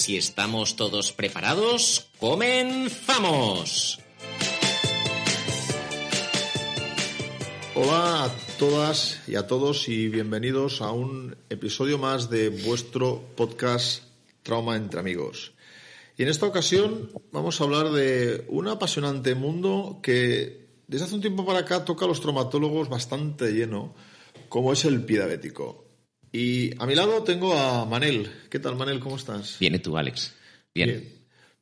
Si estamos todos preparados, comenzamos. Hola a todas y a todos y bienvenidos a un episodio más de vuestro podcast Trauma entre amigos. Y en esta ocasión vamos a hablar de un apasionante mundo que desde hace un tiempo para acá toca a los traumatólogos bastante lleno, como es el pie diabético. Y a mi lado tengo a Manel. ¿Qué tal, Manel? ¿Cómo estás? Bien, ¿y tú, Alex? Bien. Bien.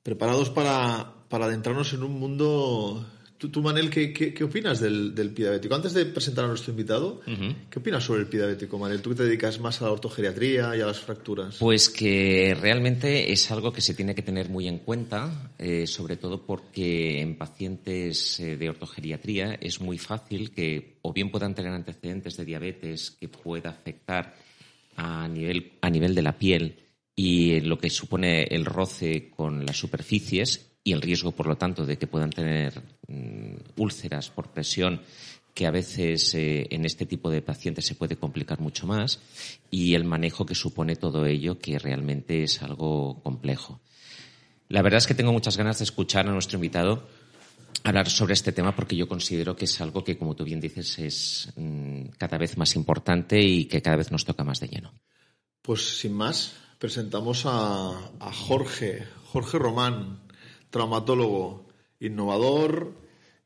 Preparados para, para adentrarnos en un mundo Tú, tú Manel, ¿qué, qué, qué opinas del, del, diabético? Antes de presentar a nuestro invitado, uh -huh. ¿qué opinas sobre el diabético, Manel? ¿Tú que te dedicas más a la ortogeriatría y a las fracturas? Pues que realmente es algo que se tiene que tener muy en cuenta, eh, sobre todo porque en pacientes eh, de ortogeriatría es muy fácil que o bien puedan tener antecedentes de diabetes que pueda afectar a nivel, a nivel de la piel y lo que supone el roce con las superficies y el riesgo, por lo tanto, de que puedan tener mm, úlceras por presión que a veces eh, en este tipo de pacientes se puede complicar mucho más y el manejo que supone todo ello que realmente es algo complejo. La verdad es que tengo muchas ganas de escuchar a nuestro invitado hablar sobre este tema porque yo considero que es algo que, como tú bien dices, es mmm, cada vez más importante y que cada vez nos toca más de lleno. Pues sin más, presentamos a, a Jorge, Jorge Román, traumatólogo, innovador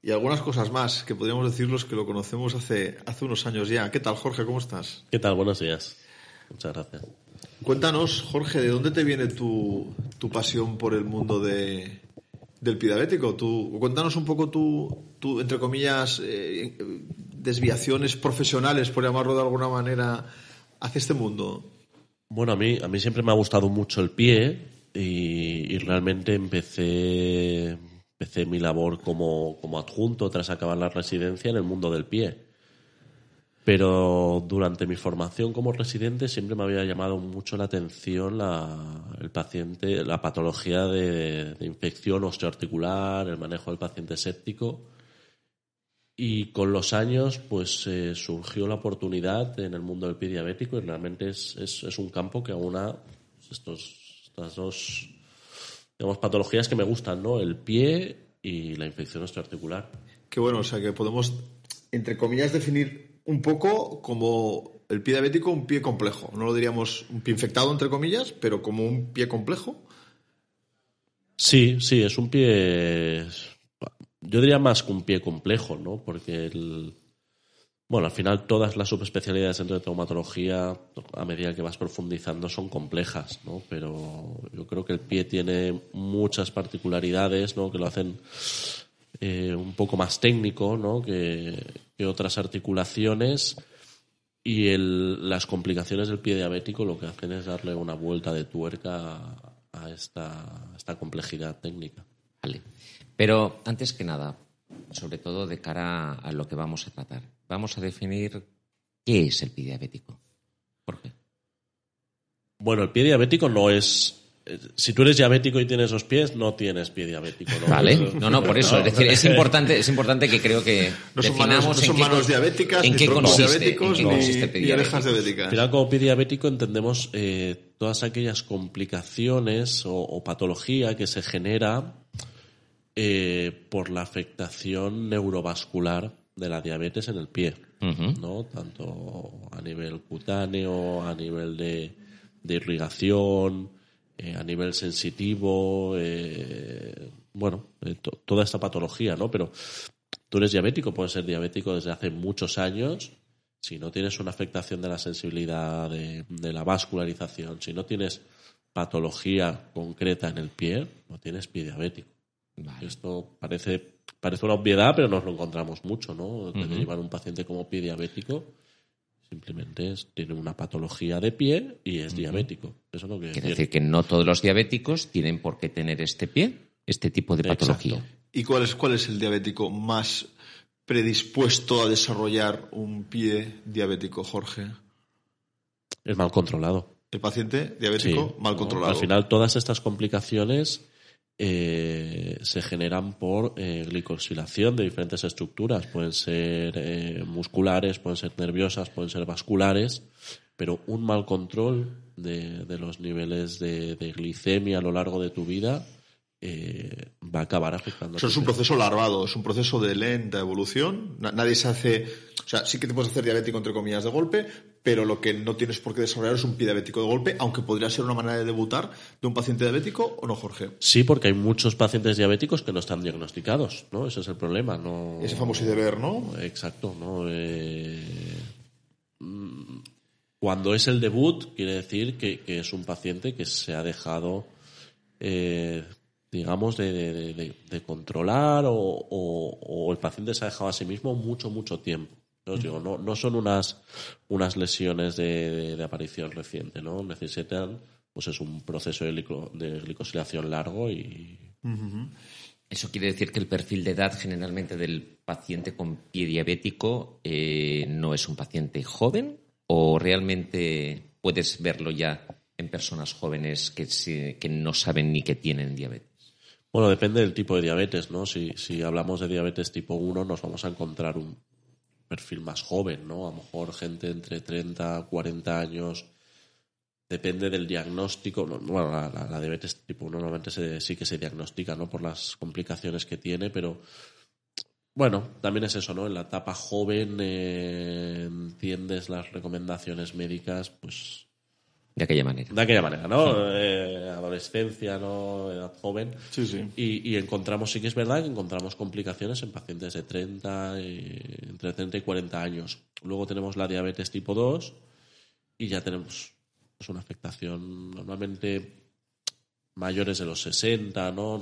y algunas cosas más que podríamos decirlos que lo conocemos hace, hace unos años ya. ¿Qué tal, Jorge? ¿Cómo estás? ¿Qué tal? Buenos días. Muchas gracias. Cuéntanos, Jorge, ¿de dónde te viene tu, tu pasión por el mundo de, del pidabético? Tú, cuéntanos un poco tu, tu entre comillas, eh, desviaciones profesionales, por llamarlo de alguna manera, hacia este mundo. Bueno, a mí, a mí siempre me ha gustado mucho el pie y, y realmente empecé, empecé mi labor como, como adjunto tras acabar la residencia en el mundo del pie. Pero durante mi formación como residente siempre me había llamado mucho la atención la, el paciente, la patología de, infección osteoarticular, el manejo del paciente séptico. Y con los años, pues eh, surgió la oportunidad en el mundo del pie diabético y realmente es, es, es un campo que aúna estos, estas dos digamos, patologías que me gustan, ¿no? El pie y la infección osteoarticular. Qué bueno, o sea que podemos, entre comillas, definir un poco como el pie diabético un pie complejo. No lo diríamos un pie infectado, entre comillas, pero como un pie complejo. Sí, sí, es un pie. Yo diría más que un pie complejo, ¿no? Porque el. Bueno, al final todas las subespecialidades dentro de traumatología, a medida que vas profundizando, son complejas, ¿no? Pero yo creo que el pie tiene muchas particularidades, ¿no? Que lo hacen eh, un poco más técnico, ¿no? Que, que otras articulaciones. Y el, las complicaciones del pie diabético lo que hacen es darle una vuelta de tuerca a, a esta, a esta complejidad técnica. Vale. Pero antes que nada, sobre todo de cara a lo que vamos a tratar, vamos a definir qué es el pie diabético. ¿Por qué? Bueno, el pie diabético no es si tú eres diabético y tienes dos pies, no tienes pie diabético. ¿no? Vale, no, no, por eso. Es decir, es importante, es importante que creo que no son definamos manos, no son en, manos qué, diabéticas, en qué consiste, diabéticos, en qué consiste el pie ni, orejas diabéticas. Al final, como pie diabético entendemos eh, todas aquellas complicaciones o, o, patología que se genera eh, por la afectación neurovascular de la diabetes en el pie, uh -huh. ¿no? Tanto a nivel cutáneo, a nivel de, de irrigación, eh, a nivel sensitivo, eh, bueno, eh, to toda esta patología, ¿no? Pero tú eres diabético, puedes ser diabético desde hace muchos años, si no tienes una afectación de la sensibilidad, de, de la vascularización, si no tienes patología concreta en el pie, no tienes pie diabético. Vale. Esto parece, parece una obviedad, pero nos lo encontramos mucho, ¿no? Uh -huh. Llevar un paciente como pie diabético simplemente es, tiene una patología de pie y es uh -huh. diabético. Eso no quiere, quiere decir. decir que no todos los diabéticos tienen por qué tener este pie. este tipo de patología. Exacto. ¿Y cuál es, cuál es el diabético más predispuesto a desarrollar un pie diabético, Jorge? Es mal controlado. El paciente diabético Sí, mal ¿no? controlado. Al final, todas estas complicaciones eh, se generan por eh, glicosilación de diferentes estructuras. Pueden ser eh, musculares, pueden ser nerviosas, pueden ser vasculares, pero un mal control de, de los niveles de, de glicemia a lo largo de tu vida eh, va a acabar afectando. a Eso es un proceso larvado, es un proceso de lenta evolución. Na- Nadie se hace, o sea, sí que te puedes hacer diabético entre comillas de golpe, pero lo que no tienes por qué desarrollar es un pie diabético de golpe, aunque podría ser una manera de debutar de un paciente diabético o no, Jorge. Sí, porque hay muchos pacientes diabéticos que no están diagnosticados, ¿no? Ese es el problema. No... Ese famoso deber, ¿no? Exacto, ¿no? Eh, mm, cuando es el debut, quiere decir que, que es un paciente que se ha dejado, eh, digamos, de, de- de- de- de controlar o, o- o el paciente se ha dejado a sí mismo mucho, mucho tiempo. Os digo, no, no son unas, unas lesiones de, de- de aparición reciente, ¿no? Necesitan, pues es un proceso de, glico- de glicosilación largo y, Eso quiere decir que el perfil de edad generalmente del paciente con pie diabético eh, no es un paciente joven o realmente puedes verlo ya en personas jóvenes que, se- que no saben ni que tienen diabetes. Bueno, depende del tipo de diabetes, ¿no? Si, si hablamos de diabetes tipo 1, nos vamos a encontrar un perfil más joven, ¿no? A lo mejor gente entre 30 40 años. Depende del diagnóstico. No, Bueno, la diabetes tipo 1 normalmente se- sí que se diagnostica, ¿no? Por las complicaciones que tiene, pero bueno, también es eso, ¿no? En la etapa joven eh, entiendes las recomendaciones médicas, pues De aquella manera. de aquella manera, ¿no? Eh, adolescencia, ¿no? Edad joven. Sí, sí. Y, y encontramos, sí que es verdad que encontramos complicaciones en pacientes de 30, y- entre 30 y 40 años. Luego tenemos la diabetes tipo 2 y ya tenemos pues, una afectación normalmente mayores de los 60, ¿no?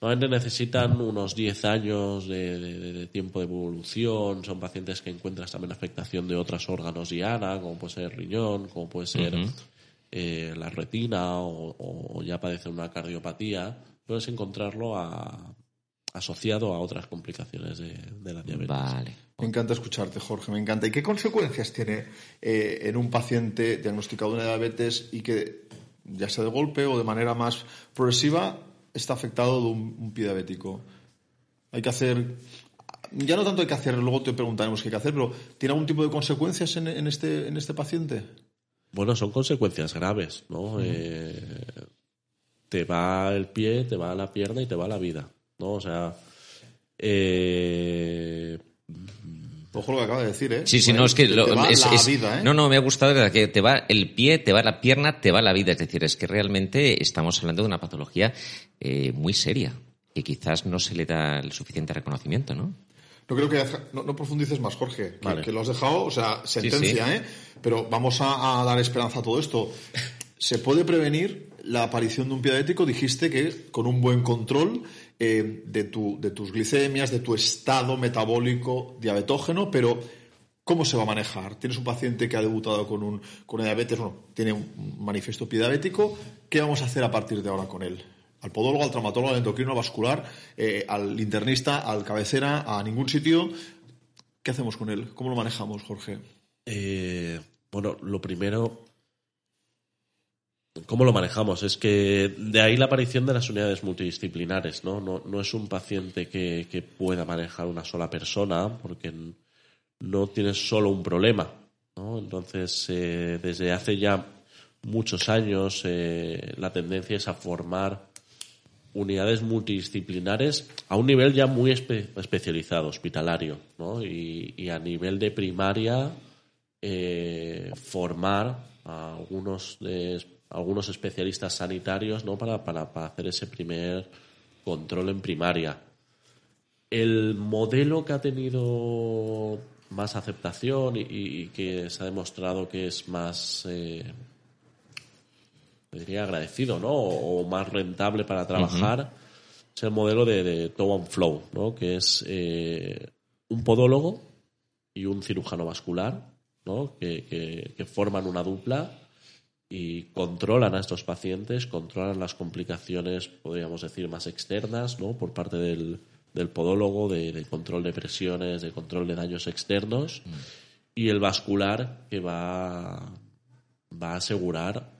Normalmente necesitan unos 10 años de, de- de tiempo de evolución. Son pacientes que encuentras también afectación de otros órganos diana, como puede ser el riñón, como puede ser eh, la retina o, o ya padece una cardiopatía. Puedes encontrarlo a- asociado a otras complicaciones de, de la diabetes. Vale. Me encanta escucharte, Jorge, me encanta. ¿Y qué consecuencias tiene eh, en un paciente diagnosticado de diabetes y que, ya sea de golpe o de manera más progresiva, está afectado de un, un pie diabético? Hay que hacer. Ya no tanto hay que hacer, luego te preguntaremos qué hay que hacer, pero ¿tiene algún tipo de consecuencias en, en este, en este paciente? Bueno, son consecuencias graves, ¿no? Eh, te va el pie, te va la pierna y te va la vida, ¿no? O sea, eh, Ojo lo que acaba de decir, ¿eh? Sí, sí, no, es que Te lo- va es- la es- vida, ¿eh? No, no, me ha gustado verdad, que te va el pie, te va la pierna, te va la vida. Es decir, es que realmente estamos hablando de una patología eh, muy seria, que quizás no se le da el suficiente reconocimiento, ¿no? No creo que no, no profundices más, Jorge, que, Vale. que lo has dejado, o sea, sentencia, sí. ¿eh? Pero vamos a, a dar esperanza a todo esto. ¿Se puede prevenir la aparición de un pie diabético? Dijiste que con un buen control eh, de, tu, de tus glicemias, de tu estado metabólico diabetógeno, pero ¿cómo se va a manejar? Tienes un paciente que ha debutado con, un, con una diabetes, bueno, tiene un manifiesto diabético, ¿qué vamos a hacer a partir de ahora con él? al podólogo, al traumatólogo, al endocrino, al vascular, eh, al internista, al cabecera, a ningún sitio. ¿Qué hacemos con él? ¿Cómo lo manejamos, Jorge? eh, bueno, lo primero, ¿cómo lo manejamos? Es que de ahí la aparición de las unidades multidisciplinares, ¿no? No, es un paciente que, pueda manejar una sola persona, porque no tienes solo un problema, ¿no? Entonces, eh, desde hace ya muchos años, eh, la tendencia es a formar unidades multidisciplinares a un nivel ya muy espe- especializado, hospitalario, ¿no? Y, y a nivel de primaria, eh, formar a algunos, de- algunos especialistas sanitarios, ¿no? Para, para, para hacer ese primer control en primaria. El modelo que ha tenido más aceptación y, y que se ha demostrado que es más eh, diría agradecido, ¿no? O, o más rentable para trabajar, es el modelo de, de Toe and Flow, ¿no? Que es eh, un podólogo y un cirujano vascular, ¿no? Que, que- que forman una dupla y controlan a estos pacientes, controlan las complicaciones, podríamos decir, más externas, ¿no? Por parte del, del podólogo, de, control de presiones, de control de daños externos, y el vascular que va, va a asegurar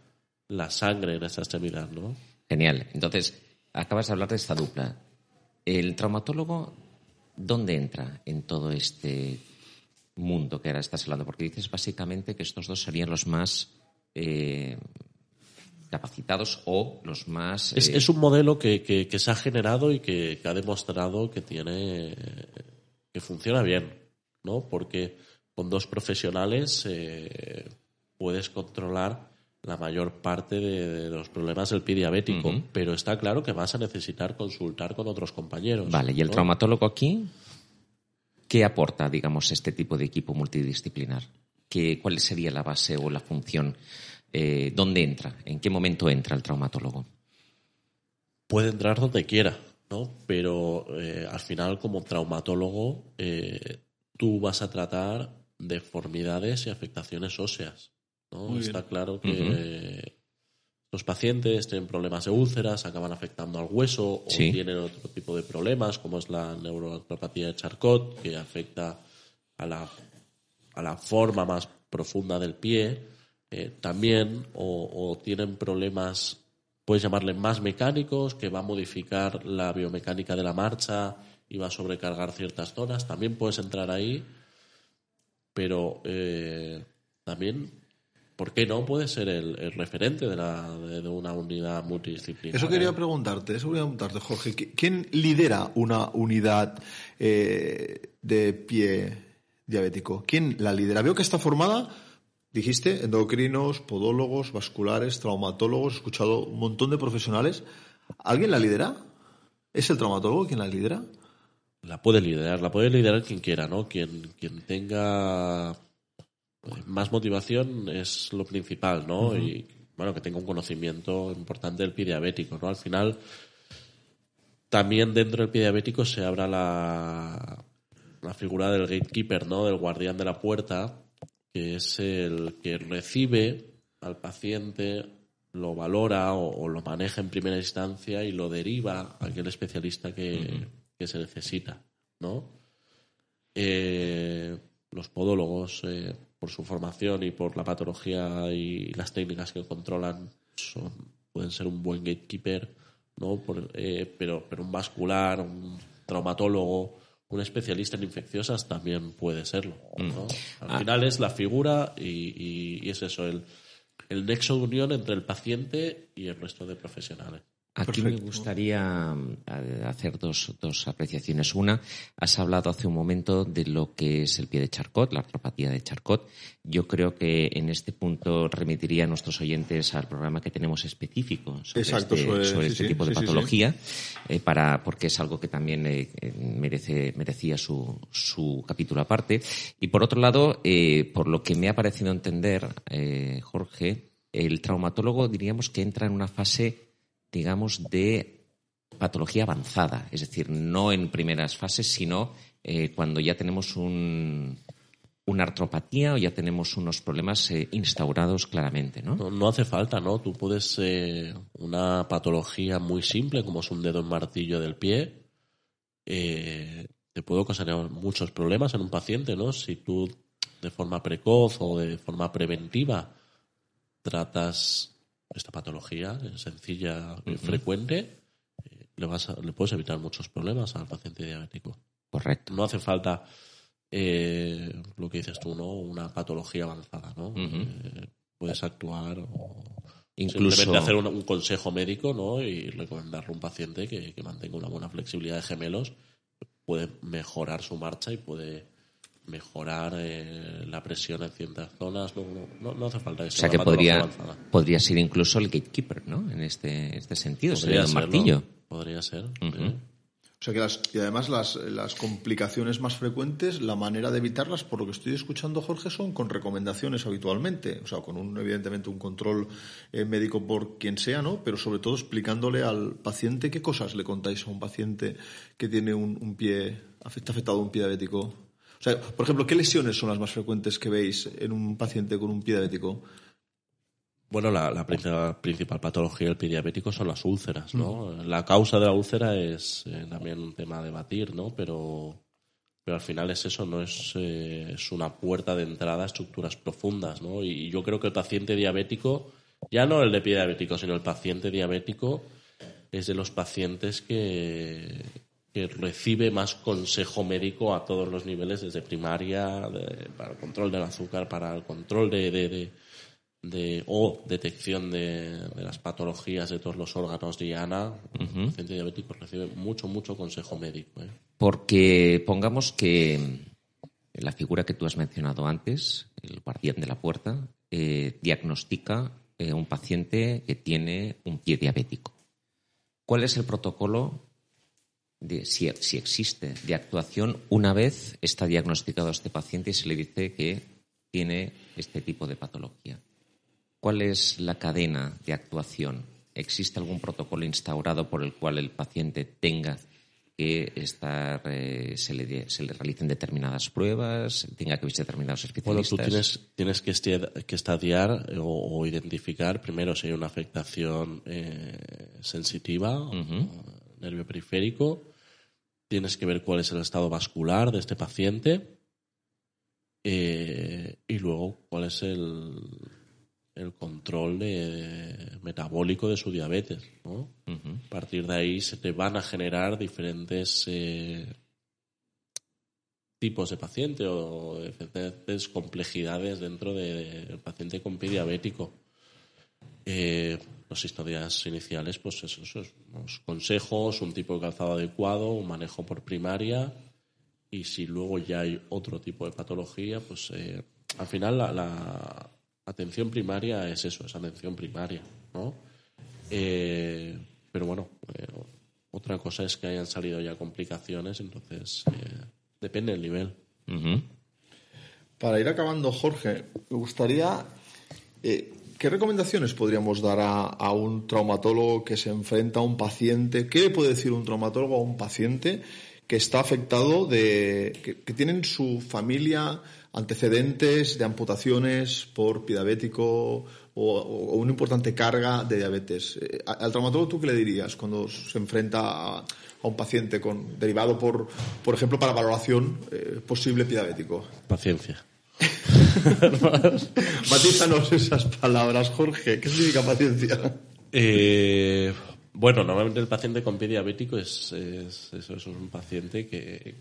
la sangre en esa extremidad, ¿no? Genial. Entonces, acabas de hablar de esta dupla. ¿El traumatólogo dónde entra en todo este mundo que ahora estás hablando? Porque dices básicamente que estos dos serían los más eh, capacitados o los más... Es, eh, un modelo que, se ha generado y que, ha demostrado que tiene que funciona bien, ¿no? Porque con dos profesionales eh, puedes controlar la mayor parte de, los problemas del pie diabético, pero está claro que vas a necesitar consultar con otros compañeros. Vale, ¿y el traumatólogo aquí qué aporta, digamos, este tipo de equipo multidisciplinar? ¿Qué, ¿Cuál sería la base o la función? Eh, ¿Dónde entra? ¿En qué momento entra el traumatólogo? Puede entrar donde quiera, ¿no? Pero eh, al final, como traumatólogo, eh, tú vas a tratar deformidades y afectaciones óseas. Está claro que los pacientes tienen problemas de úlceras, acaban afectando al hueso o tienen otro tipo de problemas, como es la neuropatía de Charcot, que afecta a la, a la forma más profunda del pie. Eh, también, o, tienen problemas, puedes llamarle más mecánicos, que va a modificar la biomecánica de la marcha y va a sobrecargar ciertas zonas. También puedes entrar ahí, pero eh, también ¿por qué no puede ser el, referente de, la, de, una unidad multidisciplinar? Eso quería preguntarte, eso quería preguntarte, Jorge. ¿Quién lidera una unidad eh, de pie diabético? ¿Quién la lidera? Veo que está formada, dijiste, endocrinos, podólogos, vasculares, traumatólogos, he escuchado un montón de profesionales. ¿Alguien la lidera? ¿Es el traumatólogo quien la lidera? La puede liderar, la puede liderar quien quiera, ¿no? Quien, quien tenga más motivación es lo principal, ¿no? Y bueno, que tenga un conocimiento importante del pie diabético, ¿no? Al final, también dentro del pie diabético se abra la, la figura del gatekeeper, ¿no? Del guardián de la puerta, que es el que recibe al paciente, lo valora o, lo maneja en primera instancia y lo deriva a aquel especialista que, que se necesita, ¿no? Eh, los podólogos eh, por su formación y por la patología y las técnicas que controlan, son, pueden ser un buen gatekeeper, ¿no? Eh, pero, pero un vascular, un traumatólogo, un especialista en infecciosas también puede serlo. Mm. Al ah. final es la figura y, y, es eso, el, el nexo de unión entre el paciente y el resto de profesionales. Aquí me gustaría eh, hacer dos, dos, apreciaciones. Una, has hablado hace un momento de lo que es el pie de Charcot, la artropatía de Charcot. Yo creo que en este punto remitiría a nuestros oyentes al programa que tenemos específico sobre este, este tipo de patología, eh, para, porque es algo que también eh, merece, merecía su, su capítulo aparte. Y por otro lado, por lo que me ha parecido entender, Jorge, el traumatólogo diríamos que entra en una fase digamos, de patología avanzada, es decir, no en primeras fases, sino eh, cuando ya tenemos un, una artropatía o ya tenemos unos problemas eh, instaurados claramente, ¿no? ¿no? hace falta, ¿no? Tú puedes, eh, una patología muy simple, como es un dedo en martillo del pie, te puede ocasionar muchos problemas en un paciente, ¿no? Si tú de forma precoz o de forma preventiva tratas esta patología sencilla y frecuente, eh, le, vas le puedes evitar muchos problemas al paciente diabético. Correcto. No hace falta eh, lo que dices tú, ¿no? Una patología avanzada, ¿no? Eh, puedes actuar o Incluso... simplemente hacer un, consejo médico, ¿no? Y recomendarle a un paciente que, que mantenga una buena flexibilidad de gemelos, puede mejorar su marcha y puede mejorar eh, la presión en ciertas zonas. No, no, hace falta eso. O sea que podría, podría ser incluso el gatekeeper, ¿no? En este, este sentido, sería el martillo. Podría ser. O sea que las, y además las, las, complicaciones más frecuentes, la manera de evitarlas, por lo que estoy escuchando, Jorge, son con recomendaciones habitualmente. O sea, con un, evidentemente un control eh, médico por quien sea, ¿no? Pero sobre todo explicándole al paciente qué cosas le contáis a un paciente que tiene un, un pie, afecta afectado un pie diabético o sea, por ejemplo, ¿qué lesiones son las más frecuentes que veis en un paciente con un pie diabético? Bueno, la, la principal, principal patología del pie diabético son las úlceras, ¿no? La causa de la úlcera es eh, también un tema a debatir, ¿no? Pero, pero al final es eso, no es, eh, es una puerta de entrada a estructuras profundas, ¿no? Y yo creo que el paciente diabético, ya no el de pie diabético, sino el paciente diabético es de los pacientes que, que recibe más consejo médico a todos los niveles, desde primaria, de- para el control del azúcar, para el control de, de- de- de- o detección de, las patologías de todos los órganos diana. El paciente diabético recibe mucho, mucho consejo médico. ¿eh? Porque pongamos que la figura que tú has mencionado antes, el guardián de la puerta, eh, diagnostica eh, un paciente que tiene un pie diabético. ¿Cuál es el protocolo, de, si, si existe, de actuación una vez está diagnosticado este paciente y se le dice que tiene este tipo de patología? ¿Cuál es la cadena de actuación? ¿Existe algún protocolo instaurado por el cual el paciente tenga que estar, eh, se, le, de- se le realicen determinadas pruebas, tenga que visitar determinados Bueno, especialistas? tú tienes, tienes que, esti- que estadiar o, o identificar primero si hay una afectación eh, sensitiva, nervio periférico. Tienes que ver cuál es el estado vascular de este paciente. eh, y luego cuál es el, el control de- metabólico de su diabetes. ¿no? A partir de ahí se te van a generar diferentes eh, tipos de paciente o diferentes complejidades dentro de- del paciente con pie diabético. Eh, los historias iniciales, pues eso, eso es unos consejos, un tipo de calzado adecuado, un manejo por primaria y si luego ya hay otro tipo de patología, pues eh, al final la, la atención primaria es eso, es atención primaria, ¿no? Eh, pero bueno, eh, otra cosa es que hayan salido ya complicaciones, entonces eh, depende del nivel. Para ir acabando, Jorge, me gustaría. eh, ¿Qué recomendaciones podríamos dar a, a un traumatólogo que se enfrenta a un paciente? ¿Qué le puede decir un traumatólogo a un paciente que está afectado de. que, que tiene en su familia antecedentes de amputaciones por diabético o, o una importante carga de diabetes? Eh, ¿Al traumatólogo tú qué le dirías cuando se enfrenta a, a un paciente con derivado por, por ejemplo, para valoración eh, posible diabético? Paciencia. Matízanos esas palabras, Jorge. ¿Qué significa paciencia? Eh, bueno, normalmente el paciente con pie diabético es, es- eso, es un paciente que,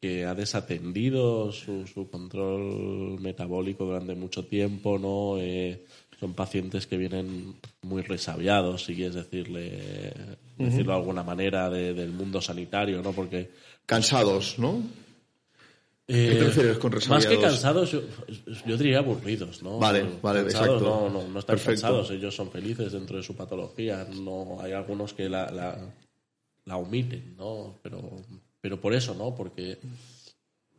que ha desatendido su, su control metabólico durante mucho tiempo, ¿no? Eh, son pacientes que vienen muy resabiados, si quieres decirle, decirlo de alguna manera, de- del mundo sanitario, ¿no? Porque Cansados, ¿no? Eh, te refieres con Más que cansados, yo, yo diría aburridos, ¿no? Vale, vale, Cansados exacto. No, no, no están Perfecto. cansados, ellos son felices dentro de su patología. No, hay algunos que la, la, la omiten, ¿no? Pero, pero por eso, ¿no? Porque...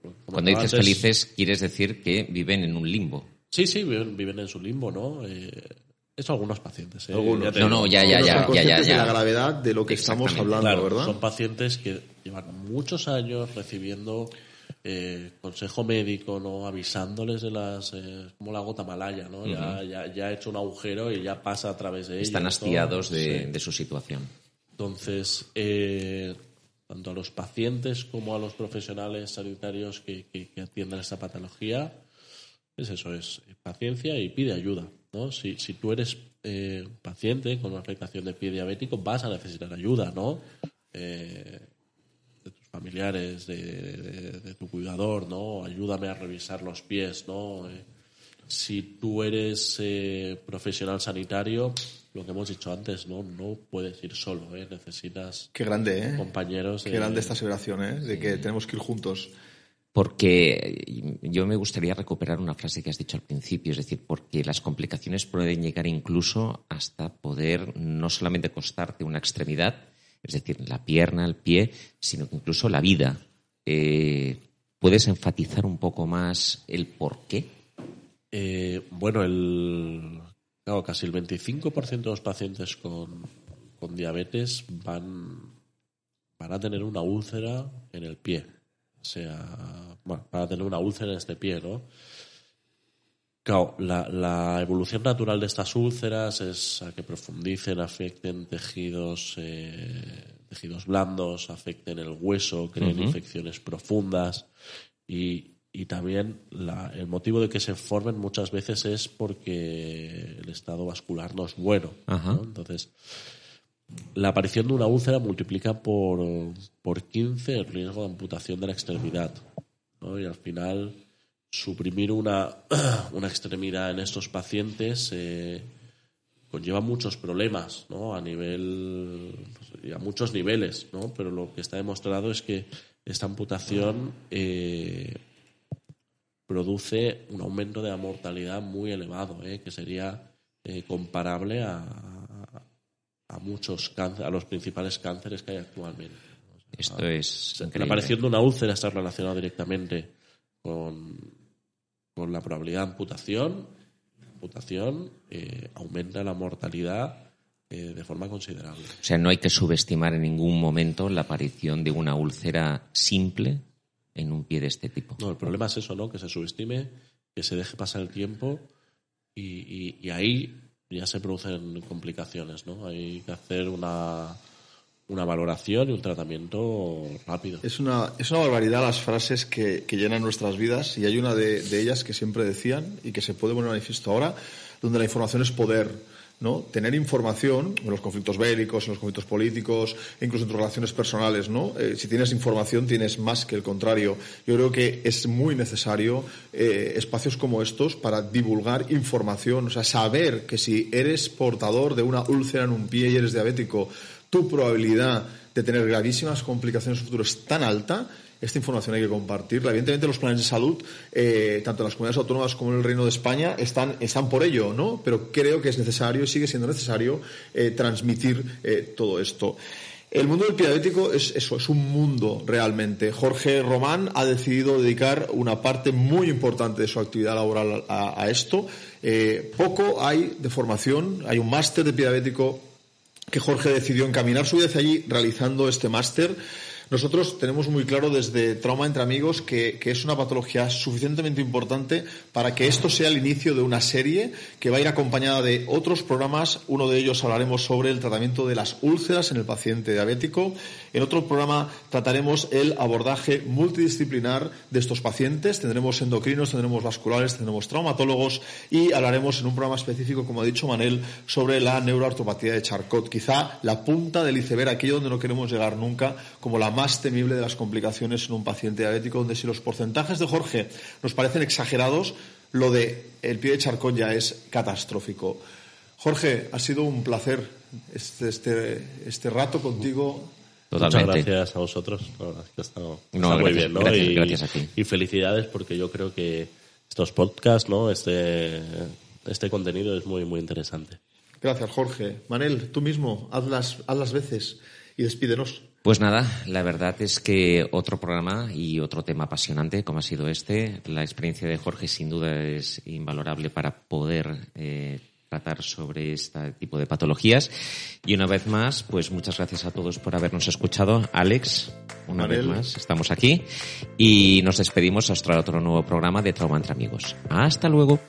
como Cuando dices antes- felices, quieres decir que viven en un limbo. Sí, sí, viven, viven en su limbo, ¿no? Eh, eso algunos pacientes, ¿eh? Algunos. Ya No, no, ya, ya, ya, ya, ya, de la ya. gravedad de lo que estamos hablando, Claro, ¿verdad? son pacientes que llevan muchos años recibiendo eh, consejo médico, ¿no? Avisándoles de las... eh, como la gota malaya, ¿no? ya, ya, ya ha hecho un agujero y ya pasa a través de. Están ¿no? hastiados de, Sí. de su situación. Entonces, eh, tanto a los pacientes como a los profesionales sanitarios que, que- que atienden esta patología, es eso, es paciencia y pide ayuda. ¿no? Si, si tú eres eh, paciente con una afectación de pie diabético, vas a necesitar ayuda, ¿no? Eh, familiares, de, de- de tu cuidador, ¿no? Ayúdame a revisar los pies, ¿no? Eh, si tú eres eh, profesional sanitario, lo que hemos dicho antes, ¿no? No puedes ir solo, ¿eh? Necesitas Qué grande, ¿eh? compañeros. Qué de- grande esta aseveración, ¿eh? De que tenemos que ir juntos. Porque yo me gustaría recuperar una frase que has dicho al principio, es decir, porque las complicaciones pueden llegar incluso hasta poder no solamente costarte una extremidad, es decir, la pierna, el pie, sino que incluso la vida. Eh, ¿Puedes enfatizar un poco más el por qué? Eh, bueno, el, casi el 25% de los pacientes con, con diabetes van, van a tener una úlcera en el pie. O sea, bueno, van a tener una úlcera en este pie, ¿no? Claro, la, la, evolución natural de estas úlceras es a que profundicen, afecten tejidos, eh, tejidos blandos, afecten el hueso, creen infecciones profundas y, y también la, el motivo de que se formen muchas veces es porque el estado vascular no es bueno. Entonces, la aparición de una úlcera multiplica por, por 15 el riesgo de amputación de la extremidad. Y al final suprimir una, una extremidad en estos pacientes eh, conlleva muchos problemas ¿no? a nivel a muchos niveles ¿no? pero lo que está demostrado es que esta amputación eh, produce un aumento de la mortalidad muy elevado ¿eh? que sería comparable a, a muchos a los principales cánceres que hay actualmente esto es la aparición de una úlcera está relacionada directamente con con la probabilidad de amputación, amputación eh, aumenta la mortalidad eh, de forma considerable. O sea, no hay que subestimar en ningún momento la aparición de una úlcera simple en un pie de este tipo. No, el problema es eso, ¿no? Que se subestime, que se deje pasar el tiempo y, y ahí ya se producen complicaciones, ¿no? Hay que hacer una una valoración y un tratamiento rápido. Es una, es una barbaridad las frases que, llenan nuestras vidas y hay una de, ellas que siempre decían y que se puede poner manifiesto ahora, donde la información es poder. ¿no? Tener información en los conflictos bélicos, en los conflictos políticos, incluso en tus relaciones personales, ¿no? Eh, si tienes información tienes más que el contrario. Yo creo que es muy necesario eh, espacios como estos para divulgar información, o sea, saber que si eres portador de una úlcera en un pie y eres diabético, tu probabilidad de tener gravísimas complicaciones en el futuro es tan alta, esta información hay que compartirla. Evidentemente, los planes de salud, eh, tanto en las comunidades autónomas como en el Reino de España, están, están por ello, ¿no? Pero creo que es necesario, y sigue siendo necesario, eh, transmitir eh, todo esto. El mundo del diabético es eso, es un mundo realmente. Jorge Román ha decidido dedicar una parte muy importante de su actividad laboral a, esto. poco hay de formación, hay un máster de diabético que Jorge decidió encaminar su vida allí realizando este máster nosotros tenemos muy claro desde Trauma entre Amigos que, es una patología suficientemente importante para que esto sea el inicio de una serie que va a ir acompañada de otros programas. Uno de ellos hablaremos sobre el tratamiento de las úlceras en el paciente diabético. En otro programa trataremos el abordaje multidisciplinar de estos pacientes. Tendremos endocrinos, tendremos vasculares, tendremos traumatólogos y hablaremos en un programa específico, como ha dicho Manel, sobre la neuroartropatía de Charcot. Quizá la punta del iceberg, aquello donde no queremos llegar nunca, como la más temible de las complicaciones en un paciente diabético, donde si los porcentajes de Jorge nos parecen exagerados, lo de el pie de charcón ya es catastrófico. Jorge, ha sido un placer este, este, este rato contigo. Muchas gracias a vosotros. ha estado, muy bien, ¿no? y, y, felicidades porque yo creo que estos podcasts, ¿no? Este, este contenido es muy, muy interesante. Gracias, Jorge. Manel, tú mismo, haz las, haz las veces y despídenos. Pues nada, la verdad es que otro programa y otro tema apasionante como ha sido este. La experiencia de Jorge sin duda es invalorable para poder eh, tratar sobre este tipo de patologías. Y una vez más, pues muchas gracias a todos por habernos escuchado. Alex, una vez más, estamos aquí y nos despedimos hasta otro nuevo programa de Trauma entre Amigos. Hasta luego.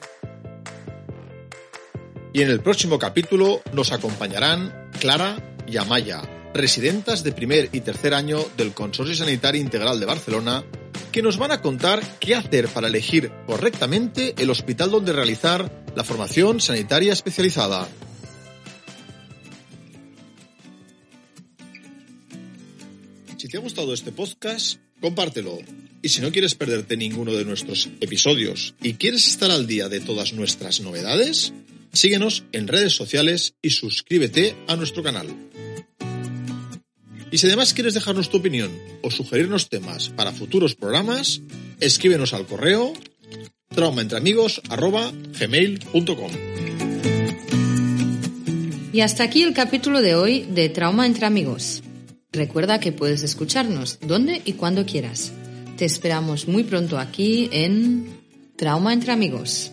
Y en el próximo capítulo nos acompañarán Clara y Amaya residentas de primer y tercer año del Consorcio Sanitario Integral de Barcelona, que nos van a contar qué hacer para elegir correctamente el hospital donde realizar la formación sanitaria especializada. Si te ha gustado este podcast, compártelo. Y si no quieres perderte ninguno de nuestros episodios y quieres estar al día de todas nuestras novedades, síguenos en redes sociales y suscríbete a nuestro canal. Y si además quieres dejarnos tu opinión o sugerirnos temas para futuros programas, escríbenos al correo traumaentreamigos.gmail.com Y hasta aquí el capítulo de hoy de Trauma entre Amigos. Recuerda que puedes escucharnos donde y cuando quieras. Te esperamos muy pronto aquí en Trauma entre Amigos.